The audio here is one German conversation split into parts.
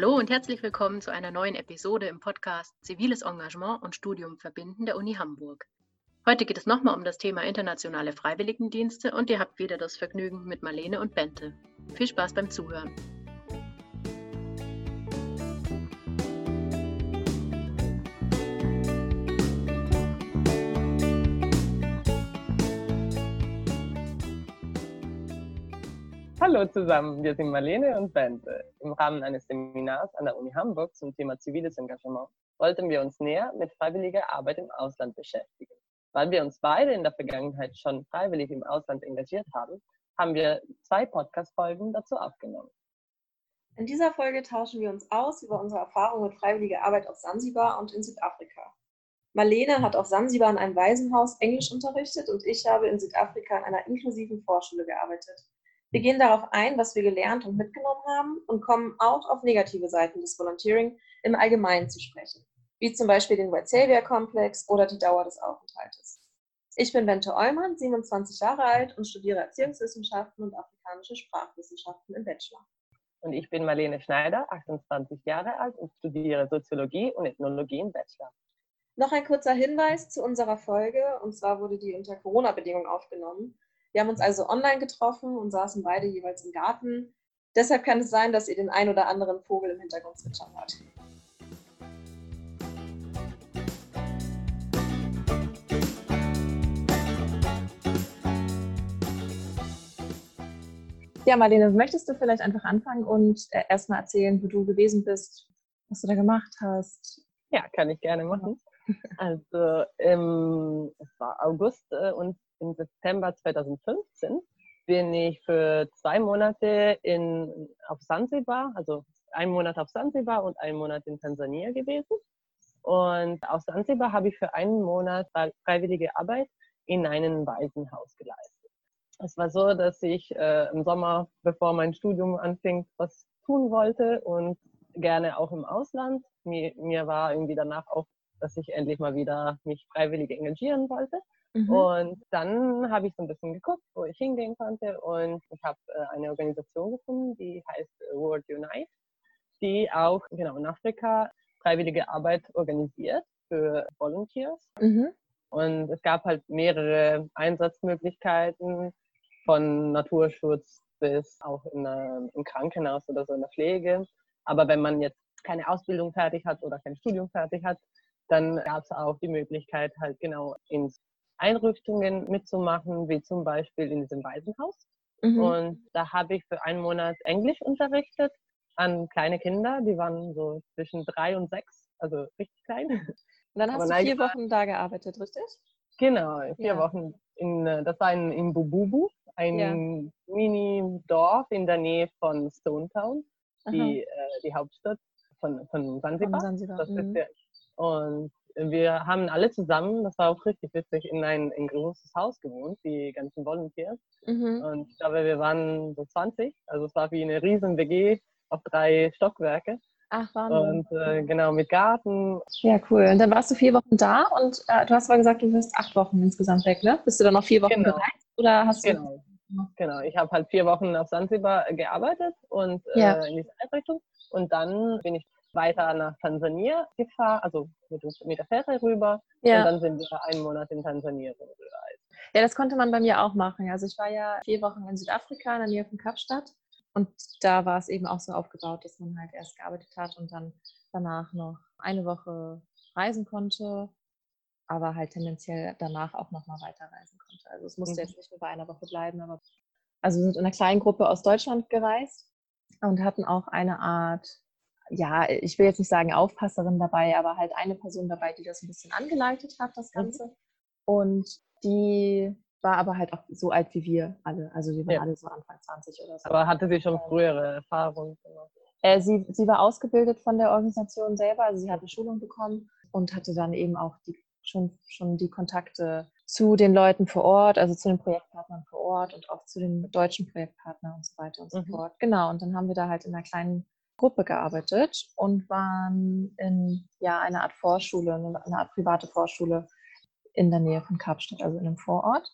Hallo und herzlich willkommen zu einer neuen Episode im Podcast Ziviles Engagement und Studium verbinden der Uni Hamburg. Heute geht es nochmal um das Thema internationale Freiwilligendienste und ihr habt wieder das Vergnügen mit Marlene und Bente. Viel Spaß beim Zuhören. Hallo zusammen, wir sind Marlene und Bente. Im Rahmen eines Seminars an der Uni Hamburg zum Thema ziviles Engagement wollten wir uns näher mit freiwilliger Arbeit im Ausland beschäftigen. Weil wir uns beide in der Vergangenheit schon freiwillig im Ausland engagiert haben, haben wir zwei Podcast-Folgen dazu aufgenommen. In dieser Folge tauschen wir uns aus über unsere Erfahrungen mit freiwilliger Arbeit auf Sansibar und in Südafrika. Marlene hat auf Sansibar in einem Waisenhaus Englisch unterrichtet und ich habe in Südafrika in einer inklusiven Vorschule gearbeitet. Wir gehen darauf ein, was wir gelernt und mitgenommen haben und kommen auch auf negative Seiten des Volunteering im Allgemeinen zu sprechen, wie zum Beispiel den White Savior Komplex oder die Dauer des Aufenthaltes. Ich bin Bente Eumann, 27 Jahre alt und studiere Erziehungswissenschaften und afrikanische Sprachwissenschaften im Bachelor. Und ich bin Marlene Schneider, 28 Jahre alt und studiere Soziologie und Ethnologie im Bachelor. Noch ein kurzer Hinweis zu unserer Folge, und zwar wurde die unter Corona-Bedingungen aufgenommen. Wir haben uns also online getroffen und saßen beide jeweils im Garten. Deshalb kann es sein, dass ihr den ein oder anderen Vogel im Hintergrund zwitschern hört. Ja, Marlene, möchtest du vielleicht einfach anfangen und äh, erstmal erzählen, wo du gewesen bist, was du da gemacht hast? Ja, kann ich gerne machen. Also ähm, es war August äh, und im September 2015 bin ich für zwei Monate in, auf Sansibar, also einen Monat auf Sansibar und einen Monat in Tansania gewesen. Und auf Sansibar habe ich für einen Monat freiwillige Arbeit in einem Waisenhaus geleistet. Es war so, dass ich äh, im Sommer, bevor mein Studium anfing, was tun wollte und gerne auch im Ausland. Mir, mir war irgendwie danach auch, dass ich endlich mal wieder mich freiwillig engagieren wollte. Mhm. Und dann habe ich so ein bisschen geguckt, wo ich hingehen konnte und ich habe äh, eine Organisation gefunden, die heißt World Unite, die auch genau in Afrika freiwillige Arbeit organisiert für Volunteers. Mhm. Und es gab halt mehrere Einsatzmöglichkeiten von Naturschutz bis auch in einer, im Krankenhaus oder so in der Pflege. Aber wenn man jetzt keine Ausbildung fertig hat oder kein Studium fertig hat, dann gab es auch die Möglichkeit, halt genau ins Einrichtungen mitzumachen, wie zum Beispiel in diesem Waisenhaus. Mhm. Und da habe ich für einen Monat Englisch unterrichtet an kleine Kinder, die waren so zwischen drei und sechs, also richtig klein. Und dann hast Aber du vier Wochen da gearbeitet, richtig? Genau, vier ja. Wochen. In, äh, das war in, in Bububu, ein ja. Mini-Dorf in der Nähe von Stonetown, die, äh, die Hauptstadt von, von Zanzibar. Von Zanzibar. Das mhm. ist und wir haben alle zusammen, das war auch richtig witzig, in ein, ein großes Haus gewohnt, die ganzen Volunteers. Mhm. Und ich glaube, wir waren so 20. Also es war wie eine riesen WG auf drei Stockwerke. Ach, Wahnsinn. Und äh, genau, mit Garten. Ja, cool. Und dann warst du vier Wochen da und äh, du hast aber gesagt, du wirst acht Wochen insgesamt weg, ne? Bist du dann noch vier Wochen genau. gereist oder hast du... Genau. Genau, ich habe halt vier Wochen auf Zanzibar gearbeitet und ja. äh, in dieser Einrichtung. Und dann bin ich weiter nach Tansania gefahren, also mit, mit der Fähre rüber. Ja. Und dann sind wir einen Monat in Tansania gereist. Ja, das konnte man bei mir auch machen. Also ich war ja vier Wochen in Südafrika in der Nähe von Kapstadt. Und da war es eben auch so aufgebaut, dass man halt erst gearbeitet hat und dann danach noch eine Woche reisen konnte, aber halt tendenziell danach auch nochmal weiterreisen konnte. Also es musste mhm. jetzt nicht nur bei einer Woche bleiben, aber also wir sind in einer kleinen Gruppe aus Deutschland gereist und hatten auch eine Art ja, ich will jetzt nicht sagen Aufpasserin dabei, aber halt eine Person dabei, die das ein bisschen angeleitet hat, das mhm. Ganze. Und die war aber halt auch so alt wie wir alle. Also wir waren ja. alle so Anfang 20 oder so. Aber hatte sie schon frühere Erfahrungen? Äh, sie, sie war ausgebildet von der Organisation selber, also sie hatte Schulung bekommen und hatte dann eben auch die, schon, schon die Kontakte zu den Leuten vor Ort, also zu den Projektpartnern vor Ort und auch zu den deutschen Projektpartnern und so weiter und so mhm. fort. Genau, und dann haben wir da halt in einer kleinen Gruppe gearbeitet und waren in ja, einer Art Vorschule, eine Art private Vorschule in der Nähe von Kapstadt, also in einem Vorort.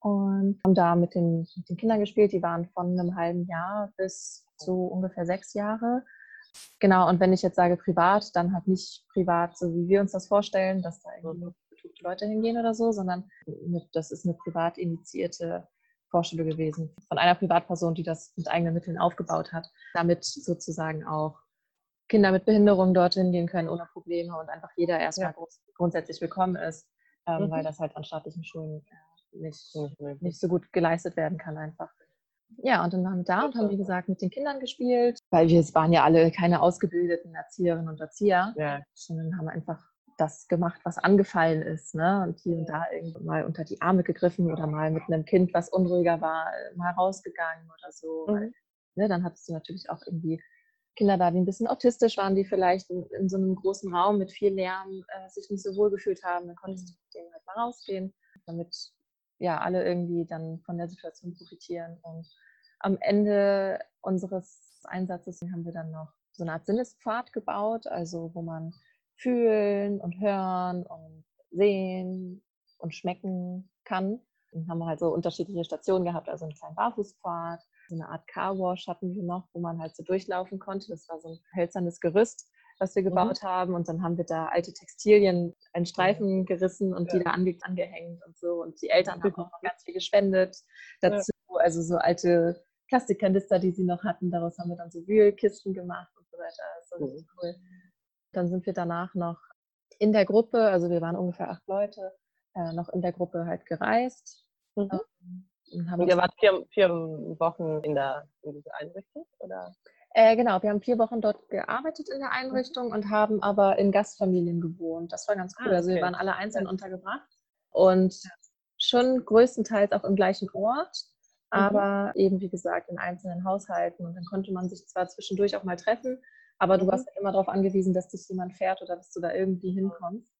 Und haben da mit den, mit den Kindern gespielt. Die waren von einem halben Jahr bis zu ungefähr sechs Jahre. Genau, und wenn ich jetzt sage privat, dann halt nicht privat, so wie wir uns das vorstellen, dass da irgendwie nur betuchte Leute hingehen oder so, sondern das ist eine privat initiierte Vorschule gewesen von einer Privatperson, die das mit eigenen Mitteln aufgebaut hat, damit sozusagen auch Kinder mit Behinderung dorthin gehen können ohne Probleme und einfach jeder erstmal ja. grundsätzlich willkommen ist, ähm, mhm. weil das halt an staatlichen Schulen äh, nicht, nicht so gut geleistet werden kann einfach. Ja, und dann waren wir da und haben, wie gesagt, mit den Kindern gespielt, weil wir waren ja alle keine ausgebildeten Erzieherinnen und Erzieher, ja. sondern haben einfach das gemacht, was angefallen ist. Ne? Und hier und da irgendwie mal unter die Arme gegriffen oder mal mit einem Kind, was unruhiger war, mal rausgegangen oder so. Mhm. Weil, ne, dann hattest du natürlich auch irgendwie Kinder da, die ein bisschen autistisch waren, die vielleicht in, in so einem großen Raum mit viel Lärm äh, sich nicht so wohl gefühlt haben. Dann konntest du mit denen halt mal rausgehen, damit ja alle irgendwie dann von der Situation profitieren. Und am Ende unseres Einsatzes haben wir dann noch so eine Art Sinnespfad gebaut, also wo man fühlen und hören und sehen und schmecken kann. Dann haben wir halt so unterschiedliche Stationen gehabt, also einen kleinen Barfußpfad, so eine Art Carwash hatten wir noch, wo man halt so durchlaufen konnte. Das war so ein hölzernes Gerüst, was wir mhm. gebaut mhm. haben. Und dann haben wir da alte Textilien in Streifen gerissen und ja. die da ange angehängt und so. Und die Eltern haben auch noch ganz viel gespendet dazu. Ja. Also so alte Plastikkanister, die sie noch hatten. Daraus haben wir dann so Wühlkisten gemacht und so weiter. Das war richtig cool. Dann sind wir danach noch in der Gruppe, also wir waren ungefähr acht Leute, äh, noch in der Gruppe halt gereist. Mhm. Ähm, und, ihr wart vier, vier Wochen in, der, in dieser Einrichtung? Oder? Äh, genau, wir haben vier Wochen dort gearbeitet in der mhm. Einrichtung mhm. und haben aber in Gastfamilien gewohnt. Das war ganz cool. Ah, okay. Also wir waren alle einzeln untergebracht und schon größtenteils auch im gleichen Ort, mhm. aber eben wie gesagt in einzelnen Haushalten. Und dann konnte man sich zwar zwischendurch auch mal treffen, aber du warst ja immer darauf angewiesen, dass dich jemand fährt oder dass du da irgendwie hinkommst.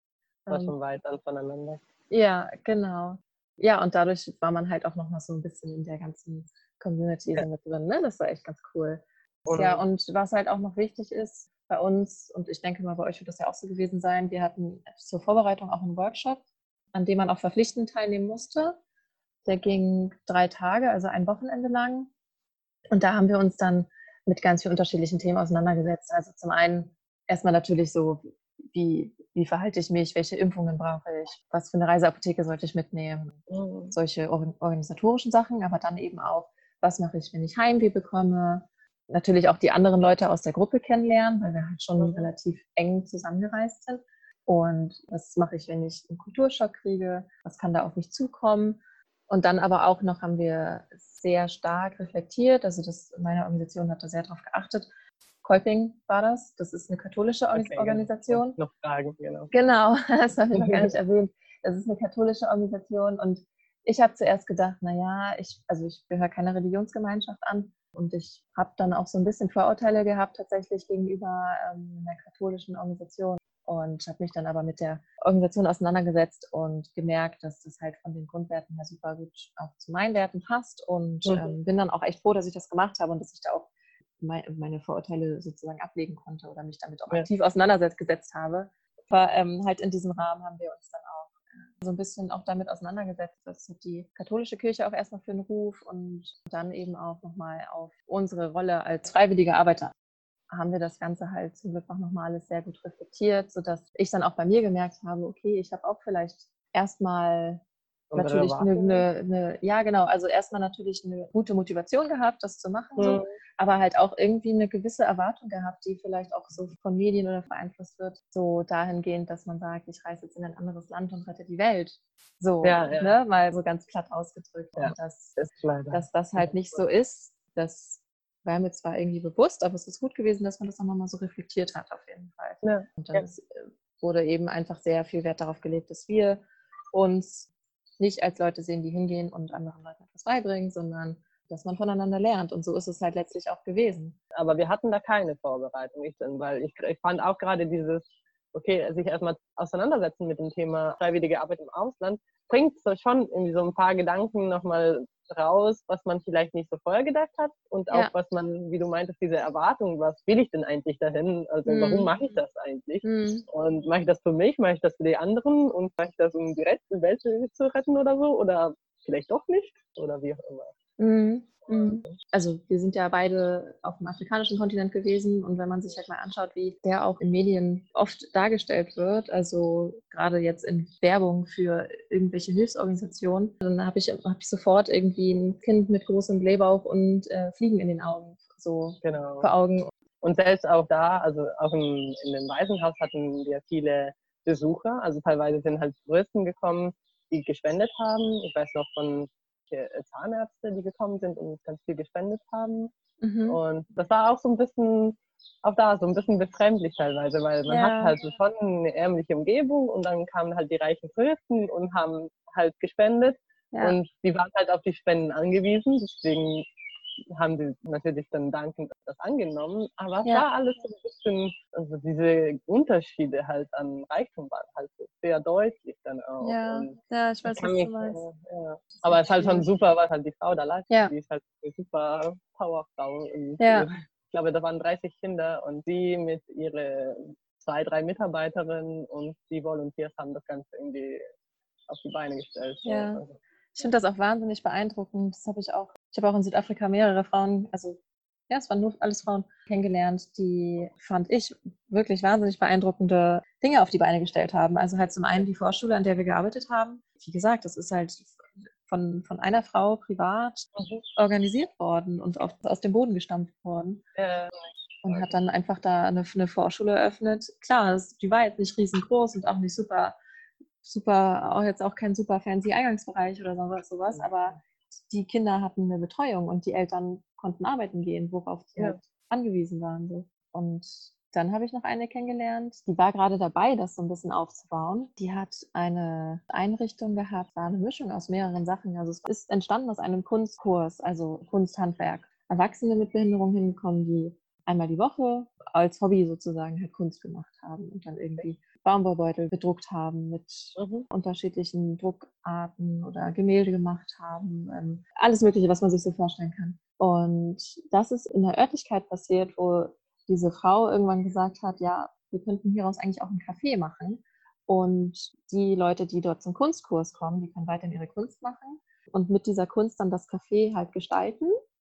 War schon ähm, weit dann voneinander. Ja, genau. Ja, und dadurch war man halt auch nochmal so ein bisschen in der ganzen Community ja. mit drin. Ne? Das war echt ganz cool. Und ja, und was halt auch noch wichtig ist bei uns, und ich denke mal, bei euch wird das ja auch so gewesen sein, wir hatten zur Vorbereitung auch einen Workshop, an dem man auch verpflichtend teilnehmen musste. Der ging drei Tage, also ein Wochenende lang. Und da haben wir uns dann mit ganz vielen unterschiedlichen Themen auseinandergesetzt. Also zum einen erstmal natürlich so, wie, wie verhalte ich mich, welche Impfungen brauche ich, was für eine Reiseapotheke sollte ich mitnehmen, mhm. solche organisatorischen Sachen, aber dann eben auch, was mache ich, wenn ich Heimweh bekomme. Natürlich auch die anderen Leute aus der Gruppe kennenlernen, weil wir halt schon mhm. relativ eng zusammengereist sind. Und was mache ich, wenn ich einen Kulturschock kriege? Was kann da auf mich zukommen? Und dann aber auch noch haben wir sehr stark reflektiert, also das, meine Organisation hat da sehr darauf geachtet. Kolping war das, das ist eine katholische okay. Organisation. Noch Fragen, genau. Genau, das habe ich noch gar nicht erwähnt. Das ist eine katholische Organisation und ich habe zuerst gedacht, naja, ich, also ich gehöre keiner Religionsgemeinschaft an und ich habe dann auch so ein bisschen Vorurteile gehabt tatsächlich gegenüber ähm, einer katholischen Organisation und habe mich dann aber mit der Organisation auseinandergesetzt und gemerkt, dass das halt von den Grundwerten her super gut auch zu meinen Werten passt und mhm. ähm, bin dann auch echt froh, dass ich das gemacht habe und dass ich da auch meine Vorurteile sozusagen ablegen konnte oder mich damit auch ja. aktiv auseinandergesetzt habe. Aber ähm, halt in diesem Rahmen haben wir uns dann auch äh, so ein bisschen auch damit auseinandergesetzt, dass die katholische Kirche auch erstmal für den Ruf und dann eben auch nochmal auf unsere Rolle als freiwillige Arbeiter haben wir das Ganze halt zum Glück auch nochmal alles sehr gut reflektiert, sodass ich dann auch bei mir gemerkt habe, okay, ich habe auch vielleicht erstmal natürlich eine, eine, eine, ja genau, also erstmal natürlich eine gute Motivation gehabt, das zu machen, mhm. so, aber halt auch irgendwie eine gewisse Erwartung gehabt, die vielleicht auch so von Medien oder beeinflusst wird, so dahingehend, dass man sagt, ich reise jetzt in ein anderes Land und rette die Welt. So, ja, ja. Ne, mal so ganz platt ausgedrückt. Ja, und dass, dass das halt nicht so ist, dass war mir zwar irgendwie bewusst, aber es ist gut gewesen, dass man das auch nochmal so reflektiert hat, auf jeden Fall. Ja. Und dann ja. äh, wurde eben einfach sehr viel Wert darauf gelegt, dass wir uns nicht als Leute sehen, die hingehen und anderen Leuten etwas beibringen, sondern dass man voneinander lernt. Und so ist es halt letztlich auch gewesen. Aber wir hatten da keine Vorbereitung, ich denn, weil ich, ich fand auch gerade dieses, okay, sich erstmal auseinandersetzen mit dem Thema freiwillige Arbeit im Ausland, bringt schon irgendwie so ein paar Gedanken nochmal raus, was man vielleicht nicht so vorher gedacht hat und auch ja. was man, wie du meintest, diese Erwartung, was will ich denn eigentlich dahin? Also mm. warum mache ich das eigentlich? Mm. Und mache ich das für mich, mache ich das für die anderen und mache ich das, um die Welt zu retten oder so? Oder vielleicht doch nicht? Oder wie auch immer. Mm. Mhm. Also wir sind ja beide auf dem afrikanischen Kontinent gewesen und wenn man sich halt mal anschaut, wie der auch in Medien oft dargestellt wird, also gerade jetzt in Werbung für irgendwelche Hilfsorganisationen, dann habe ich, hab ich sofort irgendwie ein Kind mit großem Blähbauch und äh, Fliegen in den Augen so genau. vor Augen. Und selbst auch da, also auch im, in dem Waisenhaus hatten wir viele Besucher, also teilweise sind halt Touristen gekommen, die gespendet haben. Ich weiß noch von äh, Zahnärzte, die gekommen sind und ganz viel gespendet haben. Mhm. Und das war auch so ein bisschen, auch da so ein bisschen befremdlich teilweise, weil man ja. hat halt so schon eine ärmliche Umgebung und dann kamen halt die reichen Touristen und haben halt gespendet. Ja. Und die waren halt auf die Spenden angewiesen. Deswegen haben sie natürlich dann dankend das angenommen. Aber es ja. war alles so ein bisschen, also diese Unterschiede halt an Reichtum waren halt so sehr deutlich dann auch. Ja, ja ich weiß, was mich, du meinst. Äh, ja. Aber es ist halt schon super, was halt die Frau da leistet. Ja. Die ist halt eine super Powerfrau. Ja. Ich glaube, da waren 30 Kinder und sie mit ihren zwei, drei Mitarbeiterinnen und die Volunteers haben das Ganze irgendwie auf die Beine gestellt. Ja. Also, ich finde das auch wahnsinnig beeindruckend. Das habe ich auch. Ich habe auch in Südafrika mehrere Frauen, also ja, es waren nur alles Frauen kennengelernt, die fand ich wirklich wahnsinnig beeindruckende Dinge auf die Beine gestellt haben. Also halt zum einen die Vorschule, an der wir gearbeitet haben. Wie gesagt, das ist halt von, von einer Frau privat mhm. organisiert worden und auf, aus dem Boden gestampft worden. Äh, und hat dann einfach da eine, eine Vorschule eröffnet. Klar, das, die war jetzt nicht riesengroß und auch nicht super super, auch jetzt auch kein super fancy Eingangsbereich oder sowas, aber die Kinder hatten eine Betreuung und die Eltern konnten arbeiten gehen, worauf sie ja. halt angewiesen waren. So. Und dann habe ich noch eine kennengelernt, die war gerade dabei, das so ein bisschen aufzubauen. Die hat eine Einrichtung gehabt, war eine Mischung aus mehreren Sachen. Also es ist entstanden aus einem Kunstkurs, also Kunsthandwerk. Erwachsene mit Behinderung hinkommen, die einmal die Woche als Hobby sozusagen halt Kunst gemacht haben und dann irgendwie Baumwollbeutel bedruckt haben mit mhm. unterschiedlichen Druckarten oder Gemälde gemacht haben. Ähm, alles Mögliche, was man sich so vorstellen kann. Und das ist in der Örtlichkeit passiert, wo diese Frau irgendwann gesagt hat, ja, wir könnten hieraus eigentlich auch ein Café machen. Und die Leute, die dort zum Kunstkurs kommen, die können weiterhin ihre Kunst machen und mit dieser Kunst dann das Café halt gestalten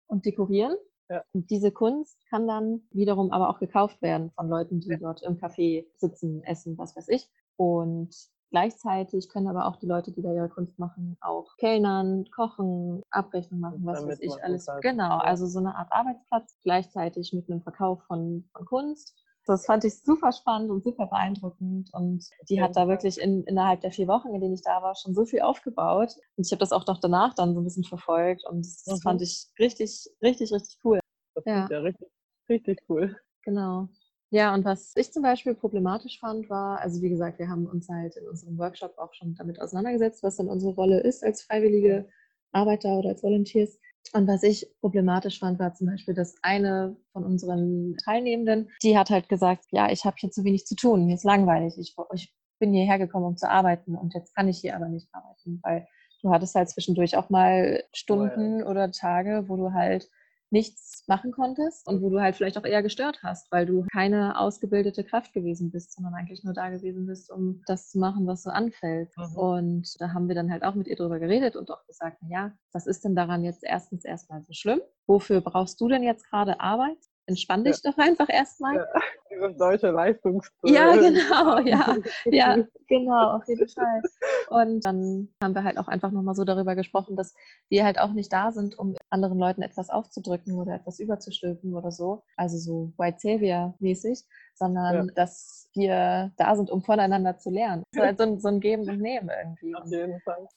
und dekorieren. Ja. Und diese Kunst kann dann wiederum aber auch gekauft werden von Leuten, die ja. dort im Café sitzen, essen, was weiß ich. Und gleichzeitig können aber auch die Leute, die da ihre Kunst machen, auch Kellnern, kochen, Abrechnung machen, was weiß ich alles. Genau, also so eine Art Arbeitsplatz gleichzeitig mit einem Verkauf von, von Kunst. Das fand ich super spannend und super beeindruckend. Und die hat da wirklich in, innerhalb der vier Wochen, in denen ich da war, schon so viel aufgebaut. Und ich habe das auch noch danach dann so ein bisschen verfolgt. Und das mhm. fand ich richtig, richtig, richtig cool. Das ja. ja richtig, richtig cool. Genau. Ja, und was ich zum Beispiel problematisch fand, war, also wie gesagt, wir haben uns halt in unserem Workshop auch schon damit auseinandergesetzt, was dann unsere Rolle ist als freiwillige Arbeiter oder als Volunteers. Und was ich problematisch fand, war zum Beispiel, dass eine von unseren Teilnehmenden, die hat halt gesagt, ja, ich habe hier zu wenig zu tun, mir ist langweilig, ich, ich bin hierher gekommen, um zu arbeiten und jetzt kann ich hier aber nicht arbeiten, weil du hattest halt zwischendurch auch mal Stunden oder Tage, wo du halt nichts machen konntest und wo du halt vielleicht auch eher gestört hast, weil du keine ausgebildete Kraft gewesen bist, sondern eigentlich nur da gewesen bist, um das zu machen, was so anfällt. Mhm. Und da haben wir dann halt auch mit ihr drüber geredet und auch gesagt, na ja, was ist denn daran jetzt erstens erstmal so schlimm? Wofür brauchst du denn jetzt gerade Arbeit? Entspann dich ja. doch einfach erstmal. Ja, dieses deutsche Leistungs. Ja, genau, ja. Ja, genau, auf jeden Fall. Und dann haben wir halt auch einfach nochmal so darüber gesprochen, dass wir halt auch nicht da sind, um anderen Leuten etwas aufzudrücken oder etwas überzustülpen oder so. Also so White Savior-mäßig, sondern ja. dass wir da sind, um voneinander zu lernen. So, halt so, ein, so ein Geben und Nehmen irgendwie. Auf jeden Fall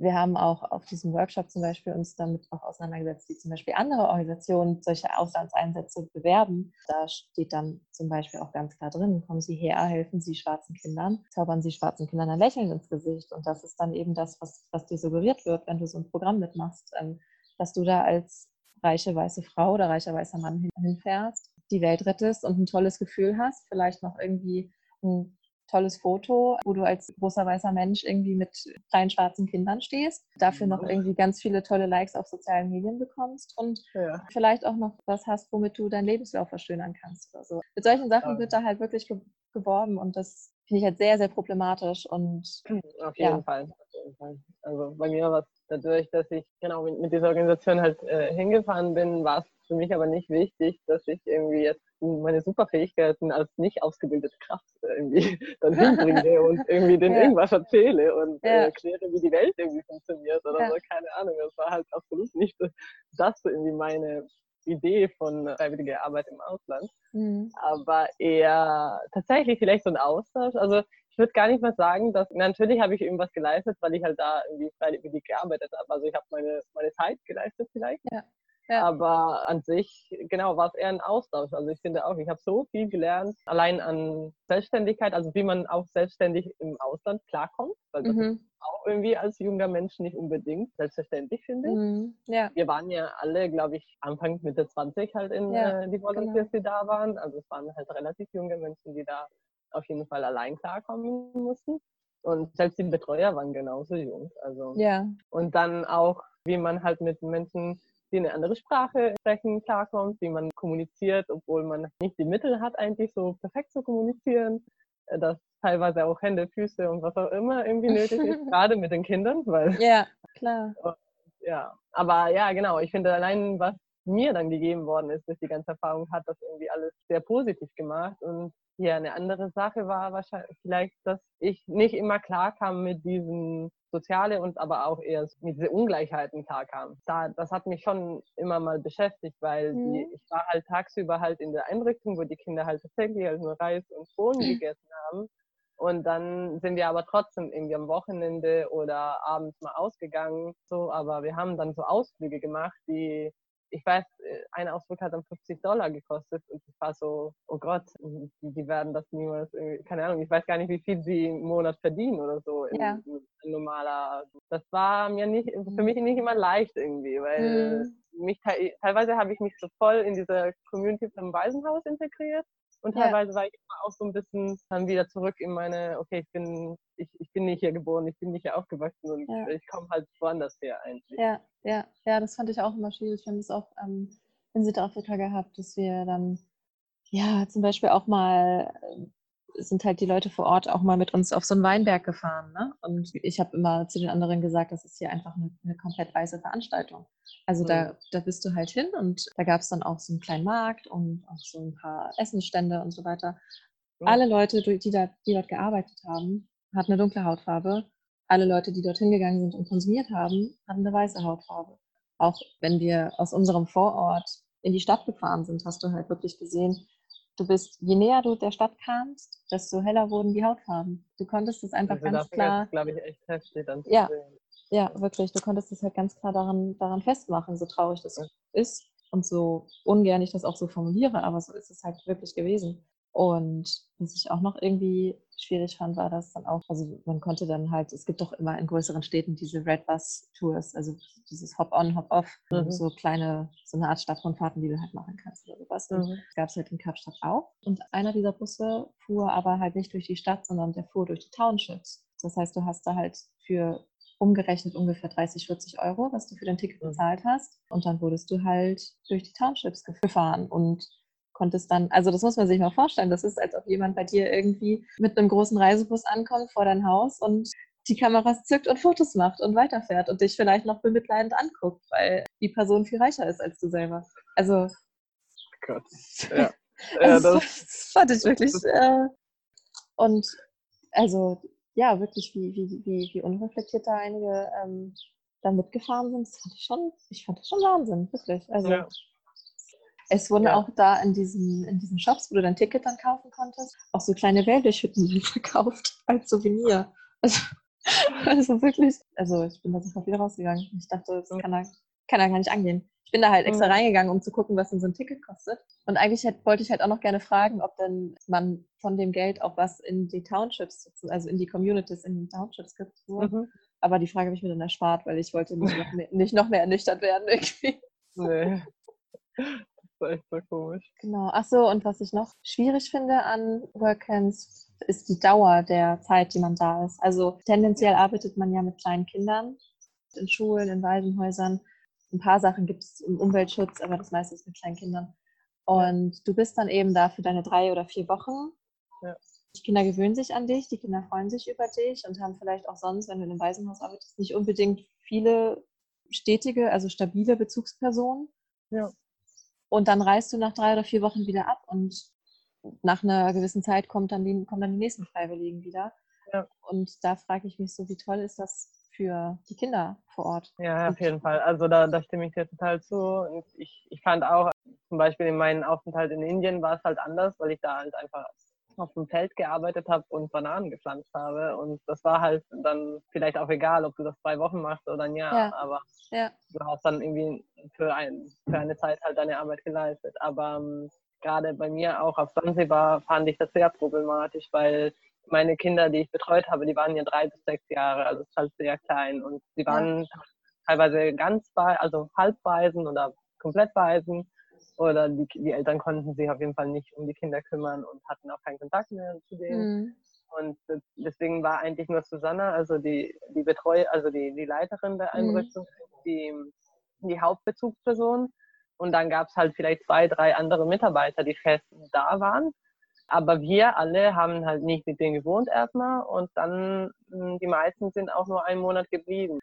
wir haben auch auf diesem Workshop zum Beispiel uns damit auch auseinandergesetzt, wie zum Beispiel andere Organisationen solche Auslandseinsätze bewerben. Da steht dann zum Beispiel auch ganz klar drin, kommen Sie her, helfen Sie schwarzen Kindern, zaubern Sie schwarzen Kindern ein Lächeln ins Gesicht. Und das ist dann eben das, was, was dir suggeriert wird, wenn du so ein Programm mitmachst, ähm, dass du da als reiche weiße Frau oder reicher weißer Mann hinfährst, die Welt rettest und ein tolles Gefühl hast, vielleicht noch irgendwie ein tolles Foto, wo du als großer weißer Mensch irgendwie mit kleinen schwarzen Kindern stehst, dafür noch irgendwie ganz viele tolle Likes auf sozialen Medien bekommst und ja. vielleicht auch noch was hast, womit du deinen Lebenslauf verschönern kannst oder so. Mit solchen Sachen wird da halt wirklich geworben und das finde ich halt sehr, sehr problematisch und auf jeden, ja. Fall. auf jeden Fall. Also bei mir war es dadurch, dass ich genau mit, dieser Organisation halt äh, hingefahren bin, war es für mich aber nicht wichtig, dass ich irgendwie jetzt meine Superfähigkeiten als nicht ausgebildete Kraft irgendwie dann hinbringe und irgendwie den ja. irgendwas erzähle und ja. äh, erkläre, wie die Welt irgendwie funktioniert oder ja. so, keine Ahnung. Das war halt absolut nicht das irgendwie meine Idee von freiwilliger Arbeit im Ausland, mhm. aber eher tatsächlich vielleicht so ein Austausch. Also würde gar nicht mal sagen, dass natürlich habe ich irgendwas geleistet, weil ich halt da irgendwie freiwillig gearbeitet habe. Also ich habe meine, meine Zeit geleistet vielleicht. Ja. Ja. Aber an sich, genau, war es eher ein Austausch. Also ich finde auch, ich habe so viel gelernt, allein an Selbstständigkeit, also wie man auch selbstständig im Ausland klarkommt, weil das mhm. ist auch irgendwie als junger Mensch nicht unbedingt selbstverständlich, finde ich. Mhm. Ja. Wir waren ja alle, glaube ich, Anfang Mitte 20 halt in ja, äh, die Volunteers, genau. die da waren. Also es waren halt relativ junge Menschen, die da auf jeden Fall allein klarkommen mussten. Und selbst die Betreuer waren genauso jung. Also ja. und dann auch, wie man halt mit Menschen die eine andere Sprache sprechen, klarkommt, wie man kommuniziert, obwohl man nicht die Mittel hat, eigentlich so perfekt zu kommunizieren, äh, dass teilweise auch Hände, Füße und was auch immer irgendwie nötig ist, gerade mit den Kindern, weil ja, klar. Ja, aber ja, genau, ich finde allein, was mir dann gegeben worden ist durch die ganze Erfahrung, hat das irgendwie alles sehr positiv gemacht und ja, eine andere Sache war wahrscheinlich vielleicht, dass ich nicht immer klar kam mit diesen soziale und aber auch eher mit diesen Ungleichheiten klar kam. Da, das hat mich schon immer mal beschäftigt, weil mhm. die, ich war halt tagsüber halt in der Einrichtung, wo die Kinder halt tatsächlich halt nur Reis und Bohnen gegessen haben. Und dann sind wir aber trotzdem irgendwie am Wochenende oder abends mal ausgegangen. So, aber wir haben dann so Ausflüge gemacht, die ich weiß, äh, ein Ausflug hat dann 50 Dollar gekostet und ich war so, oh Gott, die, die werden das niemals, keine Ahnung, ich weiß gar nicht, wie viel sie im Monat verdienen oder so. Ja. In, in normaler, das war mir nicht, für mhm. mich nicht immer leicht irgendwie, weil mhm. mich teilweise habe ich mich so voll in diese Community vom Waisenhaus integriert und teilweise ja. war ich immer auch so ein bisschen dann wieder zurück in meine, okay, ich bin, ich, ich bin nicht hier geboren, ich bin nicht hier aufgewachsen und ja. ich komme halt woanders her eigentlich. Ja, ja, ja, das fand ich auch immer schwierig. Wir haben das auch ähm, in Südafrika gehabt, dass wir dann ja zum Beispiel auch mal sind halt die Leute vor Ort auch mal mit uns auf so einen Weinberg gefahren. Ne? Und ich habe immer zu den anderen gesagt, das ist hier einfach eine, eine komplett weiße Veranstaltung. Also mhm. da, da bist du halt hin und da gab es dann auch so einen kleinen Markt und auch so ein paar Essensstände und so weiter. Mhm. Alle Leute, die, da, die dort gearbeitet haben, hatten eine dunkle Hautfarbe. Alle Leute, die dorthin gegangen sind und konsumiert haben, hatten eine weiße Hautfarbe. Auch wenn wir aus unserem Vorort in die Stadt gefahren sind, hast du halt wirklich gesehen, du bist, je näher du der Stadt kamst, desto heller wurden die Hautfarben. Du konntest es einfach also ganz klar. Das glaube ich echt heftig dann ja, ja, wirklich. Du konntest es halt ganz klar daran, daran festmachen, so traurig das ist und so ungern ich das auch so formuliere, aber so ist es halt wirklich gewesen. Und was ich auch noch irgendwie schwierig fand, war das dann auch, also man konnte dann halt, es gibt doch immer in größeren Städten diese Red Bus Tours, also dieses Hop-on, Hop-off, mhm. so kleine, so eine Art Stadtrundfahrten, die du halt machen kannst oder sowas. Mhm. Das gab es halt in Kapstadt auch. Und einer dieser Busse fuhr aber halt nicht durch die Stadt, sondern der fuhr durch die Townships. Das heißt, du hast da halt für umgerechnet ungefähr 30, 40 Euro, was du für dein Ticket mhm. bezahlt hast. Und dann wurdest du halt durch die Townships gefahren und konntest dann, also das muss man sich mal vorstellen, das ist, als ob jemand bei dir irgendwie mit einem großen Reisebus ankommt vor dein Haus und die Kameras zückt und Fotos macht und weiterfährt und dich vielleicht noch bemitleidend anguckt, weil die Person viel reicher ist als du selber. Also. Gott. Ja. also, ja das, das, fand ich wirklich. Äh, und also, ja, wirklich, wie, wie, wie, wie unreflektiert da einige ähm, da mitgefahren sind, das fand ich schon, ich fand das schon Wahnsinn, wirklich. Also, ja. Es wurden ja. auch da in diesen, in diesen Shops, wo du dein Ticket dann kaufen konntest, auch so kleine Wellblechhütten verkauft als Souvenir. Also, also wirklich, also ich bin da sofort wieder rausgegangen. Ich dachte, das kann er, kann er gar nicht angehen. Ich bin da halt extra mhm. reingegangen, um zu gucken, was denn so ein Ticket kostet. Und eigentlich hätte, wollte ich halt auch noch gerne fragen, ob denn man von dem Geld auch was in die Townships, also in die Communities in den Townships gibt. Mhm. Aber die Frage habe ich mir dann erspart, weil ich wollte nicht noch mehr, nicht noch mehr ernüchtert werden irgendwie. Nee ist echt so komisch. Genau. Ach so, und was ich noch schwierig finde an Workcamps, ist die Dauer der Zeit, die man da ist. Also tendenziell arbeitet man ja mit kleinen Kindern in Schulen, in Waisenhäusern. Ein paar Sachen gibt es im Umweltschutz, aber das meiste ist mit kleinen Kindern. Und du bist dann eben da für deine drei oder vier Wochen. Ja. Die Kinder gewöhnen sich an dich, die Kinder freuen sich über dich und haben vielleicht auch sonst, wenn du in einem Waisenhaus arbeitest, nicht unbedingt viele stetige, also stabile Bezugspersonen. Ja. Und dann reist du nach drei oder vier Wochen wieder ab und nach einer gewissen Zeit kommt dann die, kommen dann die nächsten Freiwilligen wieder. Ja. Und da frage ich mich so, wie toll ist das für die Kinder vor Ort? Ja, auf jeden Fall. Also da, da stimme ich dir total zu. Und ich, ich fand auch, zum Beispiel in meinem Aufenthalt in Indien war es halt anders, weil ich da halt einfach auf dem Feld gearbeitet habe und Bananen gepflanzt habe. Und das war halt dann vielleicht auch egal, ob du das zwei Wochen machst oder ein Jahr. Ja. Aber Ja, du hast dann irgendwie für, ein, für eine Zeit halt deine Arbeit geleistet. Aber ähm, gerade bei mir auch auf Sansibar fand ich das sehr problematisch, weil meine Kinder, die ich betreut habe, die waren ja drei bis sechs Jahre, also halt sehr klein. Und sie waren teilweise ganz bei, also halbweisen oder komplett weisen. Oder die, die Eltern konnten sich auf jeden Fall nicht um die Kinder kümmern und hatten auch keinen Kontakt mehr zu denen. Mhm. Und deswegen war eigentlich nur Susanna, also die, die Betreu, also die, die Leiterin der Mhm. Einrichtung, die, die Hauptbezugsperson. Und dann gab es halt vielleicht zwei, drei andere Mitarbeiter, die fest da waren. Aber wir alle haben halt nicht mit denen gewohnt erstmal und dann mh, die meisten sind auch nur einen Monat geblieben.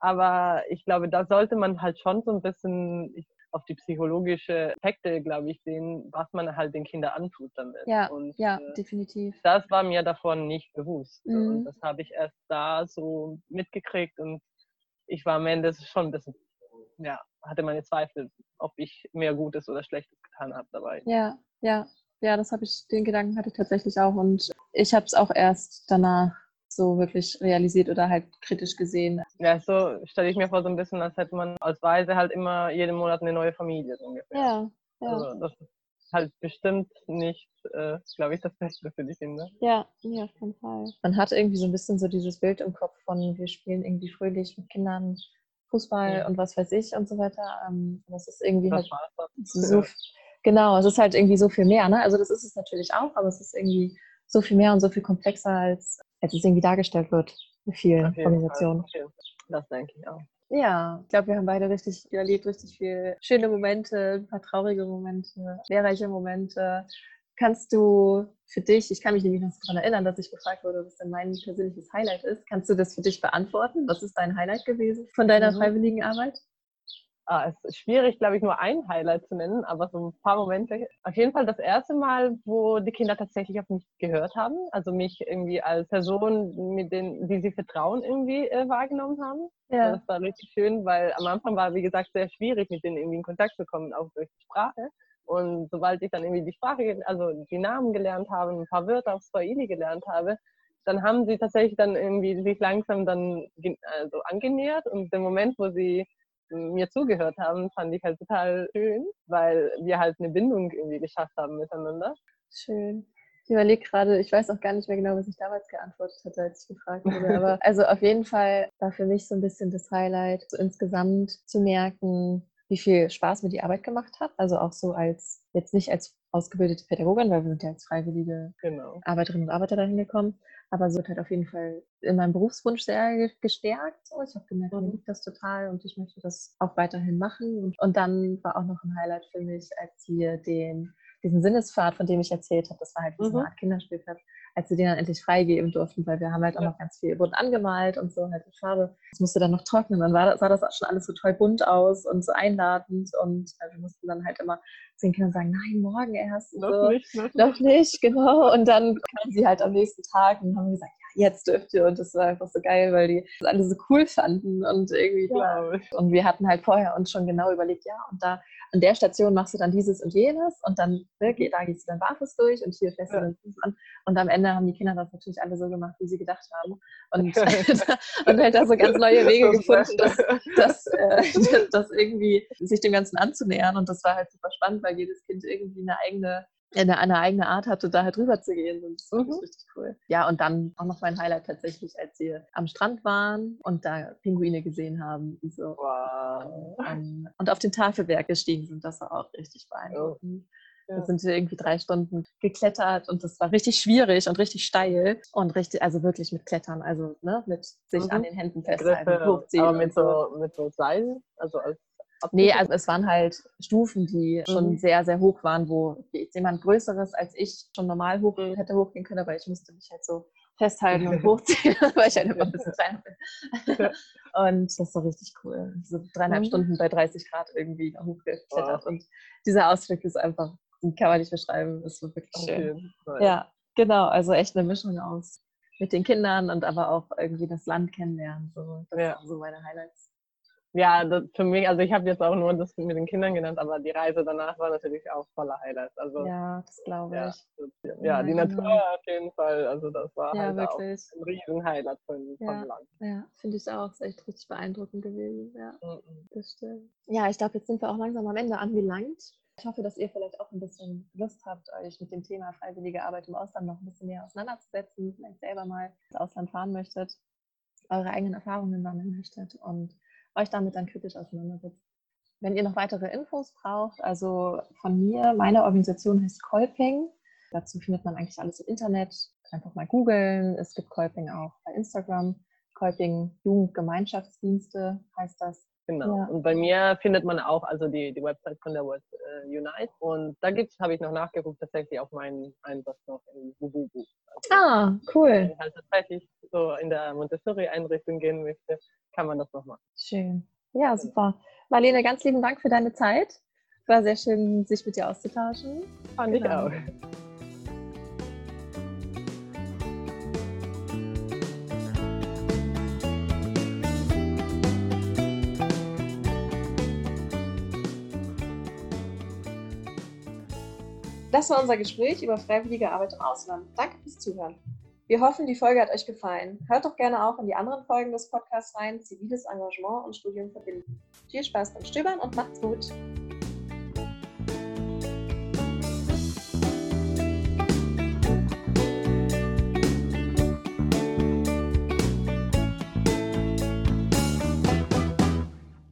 Aber ich glaube, da sollte man halt schon so ein bisschen auf die psychologische Effekte, glaube ich, sehen, was man halt den Kindern antut damit. Ja, und, ja, äh, definitiv. das war mir davon nicht bewusst. Mhm. Und das habe ich erst da so mitgekriegt und ich war am Ende schon ein bisschen, ja, hatte meine Zweifel, ob ich mehr Gutes oder Schlechtes getan habe dabei. Ja, ja, ja, das habe ich, den Gedanken hatte ich tatsächlich auch und ich habe es auch erst danach so wirklich realisiert oder halt kritisch gesehen. Ja, so stelle ich mir vor, so ein bisschen, als hätte man als Weise halt immer jeden Monat eine neue Familie so ungefähr. Ja, ja, Also das ist halt bestimmt nicht, äh, glaube ich, das Beste für die Kinder. ja, ja, auf jeden Fall. Man hat irgendwie so ein bisschen so dieses Bild im Kopf von, wir spielen irgendwie fröhlich mit Kindern Fußball Ja. und was weiß ich und so weiter. Ähm, Das ist irgendwie halt Das dann. so, genau, es ist halt irgendwie so viel mehr. Ne? Also das ist es natürlich auch, aber es ist irgendwie so viel mehr und so viel komplexer, als, als es irgendwie dargestellt wird in vielen Fall. Organisationen. Okay. Das denke ich auch. Ja, ich glaube, wir haben beide richtig erlebt, richtig viel schöne Momente, ein paar traurige Momente, lehrreiche Momente. Kannst du für dich, ich kann mich nämlich noch daran erinnern, dass ich gefragt wurde, was denn mein persönliches Highlight ist. Kannst du das für dich beantworten? Was ist dein Highlight gewesen von deiner Mhm. freiwilligen Arbeit? Ah, es ist schwierig, glaube ich, nur ein Highlight zu nennen, aber so ein paar Momente. Auf jeden Fall das erste Mal, wo die Kinder tatsächlich auf mich gehört haben, also mich irgendwie als Person, mit denen, die sie vertrauen, irgendwie äh, wahrgenommen haben. Ja, Das war richtig schön, weil am Anfang war, wie gesagt, sehr schwierig, mit denen irgendwie in Kontakt zu kommen, auch durch die Sprache. Und sobald ich dann irgendwie die Sprache, also die Namen gelernt habe, ein paar Wörter auf Swahili gelernt habe, dann haben sie tatsächlich dann irgendwie sich langsam dann also angenähert. Und der Moment, wo sie mir zugehört haben, fand ich halt total schön, weil wir halt eine Bindung irgendwie geschafft haben miteinander. schön. Ich überlege gerade, ich weiß auch gar nicht mehr genau, was ich damals geantwortet hatte, als ich gefragt wurde. Aber also auf jeden Fall war für mich so ein bisschen das Highlight, so insgesamt zu merken, wie viel Spaß mir die Arbeit gemacht hat. Also auch so als, jetzt nicht als ausgebildete Pädagogin, weil wir sind ja als freiwillige Genau. Arbeiterinnen und Arbeiter dahin gekommen. Aber so hat halt auf jeden Fall in meinem Berufswunsch sehr ge- gestärkt. So. Ich habe gemerkt, mir Mhm. liegt das total und ich möchte das auch weiterhin machen. Und, und dann war auch noch ein Highlight für mich, als wir den, diesen Sinnespfad, von dem ich erzählt habe, das war halt wie so Mhm. eine Art Kinderspielplatz, als wir den dann endlich freigeben durften, weil wir haben halt auch noch ganz viel, wurden angemalt und so halt mit Farbe. Das musste dann noch trocknen. Dann war, sah das auch schon alles so toll bunt aus und so einladend und äh, wir mussten dann halt immer zu den Kindern sagen, nein, morgen erst. Noch so nicht, noch nicht. noch nicht, genau. Und dann kamen sie halt am nächsten Tag und haben gesagt, jetzt dürft ihr. Und das war einfach so geil, weil die das alle so cool fanden und irgendwie. Ich. Und wir hatten halt vorher uns schon genau überlegt, ja, und da an der Station machst du dann dieses und jenes und dann, ne, geh- da gehst du dann barfuß durch und hier fährst du Ja. dann Fuß an. Und am Ende haben die Kinder das natürlich alle so gemacht, wie sie gedacht haben. Und, und halt da so ganz neue Wege gefunden, dass, dass, äh, das irgendwie sich dem Ganzen anzunähern. Und das war halt super spannend, weil jedes Kind irgendwie eine eigene, eine, eine eigene Art hatte, da halt rüber zu gehen. Und das Mhm. richtig cool. Ja, und dann auch noch mein Highlight tatsächlich, als wir am Strand waren und da Pinguine gesehen haben. Und, so. Wow. Ähm, und auf den Tafelberg gestiegen sind. Das war auch richtig beeindruckend. Da Ja. sind wir irgendwie drei Stunden geklettert und das war richtig schwierig und richtig steil und richtig, also wirklich mit Klettern, also ne, mit sich Mhm. an den Händen festhalten, hochziehen. aber und mit so, mit so Seil, also als Nee, also es waren halt Stufen, die schon Mhm. sehr, sehr hoch waren, wo jemand Größeres als ich schon normal hoch hätte hochgehen können, aber ich musste mich halt so festhalten und hochziehen, weil ich halt einfach ein bisschen kleiner bin. Und das war richtig cool. So dreieinhalb Mhm. Stunden bei 30 Grad irgendwie hochgeklettert. Und dieser Ausflug ist einfach, den kann man nicht beschreiben, ist wirklich schön. Nice. Ja, genau. Also echt eine Mischung aus mit den Kindern und aber auch irgendwie das Land kennenlernen. So, das Ja. waren so meine Highlights. Ja, das für mich, also ich habe jetzt auch nur das mit den Kindern genannt, aber die Reise danach war natürlich auch voller Highlights. Also Ja, das glaube ja, ich. das- ja, die Ja, Natur genau. auf jeden Fall. Also das war Ja, halt wirklich. auch ein riesen Highlight von, Ja. vom Land. Ja, finde ich auch. Ist echt richtig beeindruckend gewesen. Ja, Mhm. das stimmt. Ja, ich glaube, jetzt sind wir auch langsam am Ende angelangt. Ich hoffe, dass ihr vielleicht auch ein bisschen Lust habt, euch mit dem Thema freiwillige Arbeit im Ausland noch ein bisschen mehr auseinanderzusetzen, vielleicht selber mal ins Ausland fahren möchtet, eure eigenen Erfahrungen sammeln möchtet und euch damit dann kritisch auseinandersetzt. Wenn ihr noch weitere Infos braucht, also von mir, meine Organisation heißt Kolping. Dazu findet man eigentlich alles im Internet. Einfach mal googeln. Es gibt Kolping auch bei Instagram. Kolping Jugendgemeinschaftsdienste heißt das. Genau. Ja. Und bei mir findet man auch also die, die Website von der World äh, Unite. Und da gibt's, habe ich noch nachgeguckt, tatsächlich auch meinen Einsatz noch in Bububu. Also, Ah, cool. halt tatsächlich so in der Montessori-Einrichtung gehen möchte, kann man das noch machen. Schön. Ja, super. Marlene, ganz lieben Dank für deine Zeit. War sehr schön, sich mit dir auszutauschen. Fand Genau. ich auch. Das war unser Gespräch über freiwillige Arbeit im Ausland. Danke fürs Zuhören. Wir hoffen, die Folge hat euch gefallen. Hört doch gerne auch in die anderen Folgen des Podcasts rein. Ziviles Engagement und Studium verbinden. Viel Spaß beim Stöbern und macht's gut.